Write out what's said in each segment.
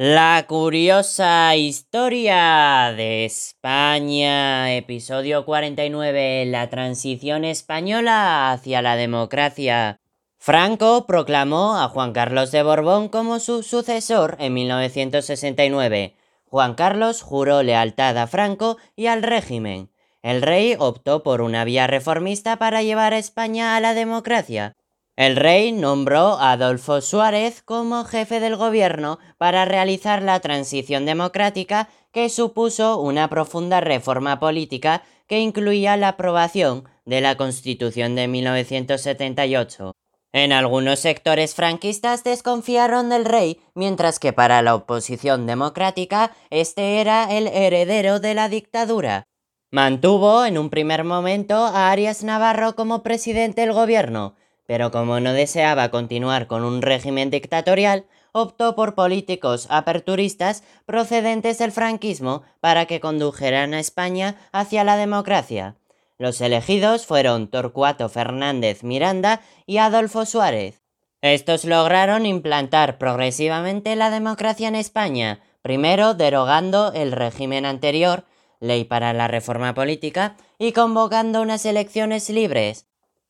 La curiosa historia de España, episodio 49, la transición española hacia la democracia. Franco proclamó a Juan Carlos de Borbón como su sucesor en 1969. Juan Carlos juró lealtad a Franco y al régimen. El rey optó por una vía reformista para llevar a España a la democracia. El rey nombró a Adolfo Suárez como jefe del gobierno para realizar la transición democrática que supuso una profunda reforma política que incluía la aprobación de la Constitución de 1978. En algunos sectores franquistas desconfiaron del rey, mientras que para la oposición democrática este era el heredero de la dictadura. Mantuvo en un primer momento a Arias Navarro como presidente del gobierno, pero como no deseaba continuar con un régimen dictatorial, optó por políticos aperturistas procedentes del franquismo para que condujeran a España hacia la democracia. Los elegidos fueron Torcuato Fernández Miranda y Adolfo Suárez. Estos lograron implantar progresivamente la democracia en España, primero derogando el régimen anterior, ley para la reforma política, y convocando unas elecciones libres,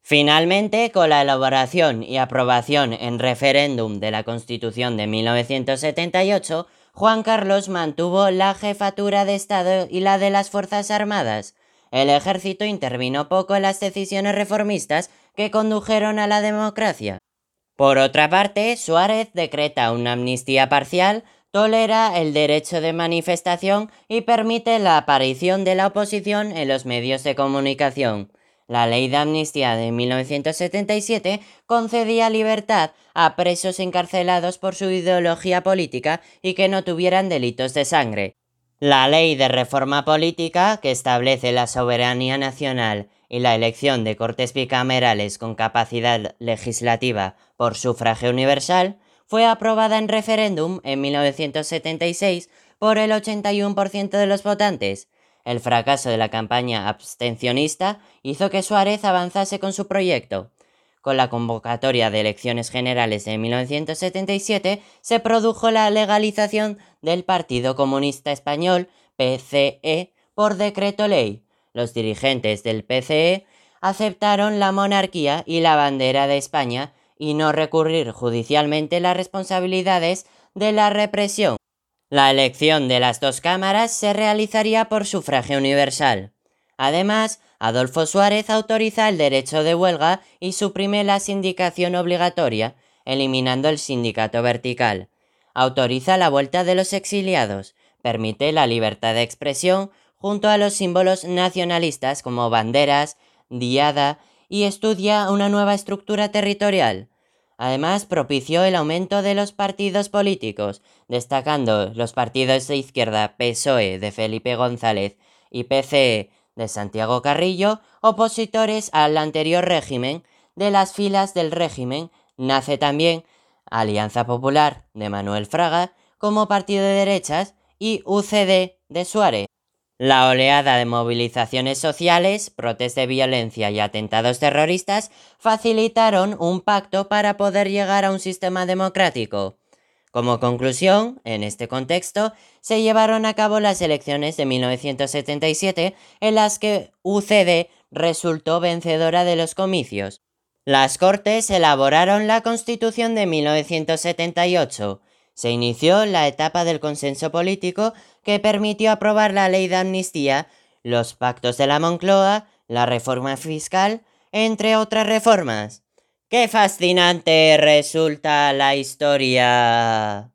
Finalmente, con la elaboración y aprobación en referéndum de la Constitución de 1978, Juan Carlos mantuvo la jefatura de Estado y la de las Fuerzas Armadas. El ejército intervino poco en las decisiones reformistas que condujeron a la democracia. Por otra parte, Suárez decreta una amnistía parcial, tolera el derecho de manifestación y permite la aparición de la oposición en los medios de comunicación. La ley de amnistía de 1977 concedía libertad a presos encarcelados por su ideología política y que no tuvieran delitos de sangre. La ley de reforma política, que establece la soberanía nacional y la elección de cortes bicamerales con capacidad legislativa por sufragio universal, fue aprobada en referéndum en 1976 por el 81% de los votantes, el fracaso de la campaña abstencionista hizo que Suárez avanzase con su proyecto. Con la convocatoria de elecciones generales de 1977 se produjo la legalización del Partido Comunista Español, PCE, por decreto ley. Los dirigentes del PCE aceptaron la monarquía y la bandera de España y no recurrir judicialmente las responsabilidades de la represión la elección de las dos cámaras se realizaría por sufragio universal. Además, Adolfo Suárez autoriza el derecho de huelga y suprime la sindicación obligatoria, eliminando el sindicato vertical. Autoriza la vuelta de los exiliados, permite la libertad de expresión junto a los símbolos nacionalistas como banderas, diada y estudia una nueva estructura territorial. Además, propició el aumento de los partidos políticos, destacando los partidos de izquierda PSOE de Felipe González y PCE de Santiago Carrillo, opositores al anterior régimen. De las filas del régimen nace también Alianza Popular de Manuel Fraga como partido de derechas y UCD de Suárez. La oleada de movilizaciones sociales, protestas de violencia y atentados terroristas facilitaron un pacto para poder llegar a un sistema democrático. Como conclusión, en este contexto, se llevaron a cabo las elecciones de 1977 en las que UCD resultó vencedora de los comicios. Las Cortes elaboraron la Constitución de 1978, se inició la etapa del consenso político que permitió aprobar la ley de amnistía, los pactos de la Moncloa, la reforma fiscal, entre otras reformas. ¡Qué fascinante resulta la historia!